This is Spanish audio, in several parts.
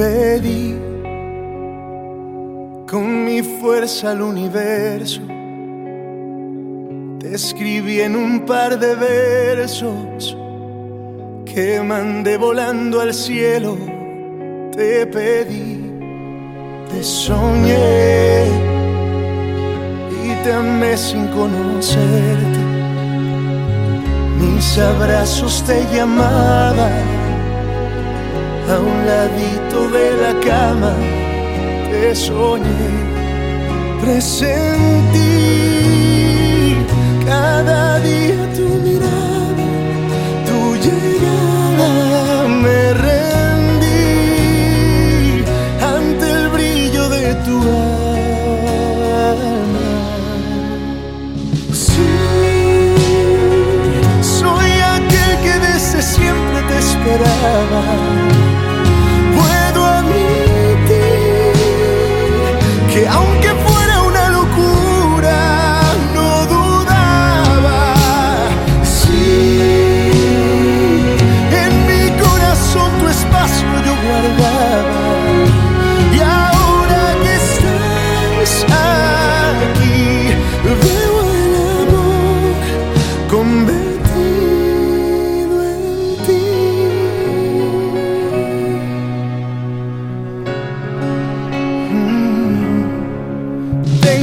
pedí con mi fuerza al universo. Te escribí en un par de versos que mandé volando al cielo. Te pedí, te soñé y te amé sin conocerte. Mis abrazos te llamaban a un ladito de la cama te soñé, presentí cada día tu mirada, tu llegada, me rendí ante el brillo de tu alma. Sí, soy aquel que desde siempre te esperaba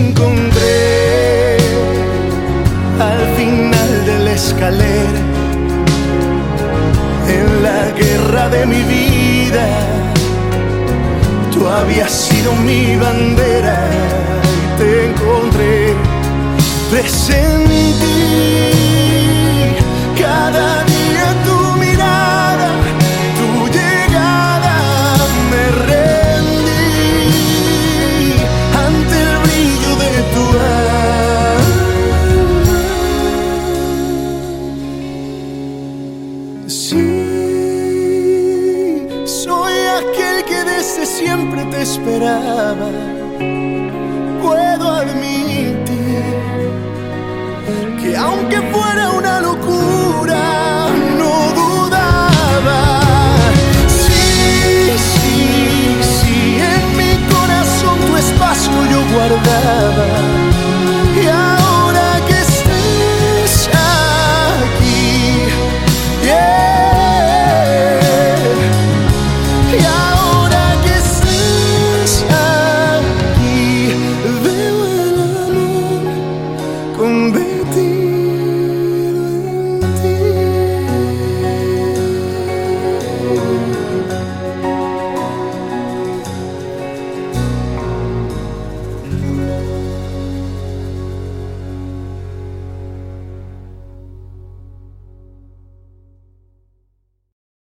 encontré al final de la escalera, en la guerra de mi vida. Tú habías sido mi bandera y te encontré presente siempre te esperaba, puedo admitir que aunque fuera una locura, no dudaba. Sí, sí, sí, en mi corazón tu espacio yo guardaba.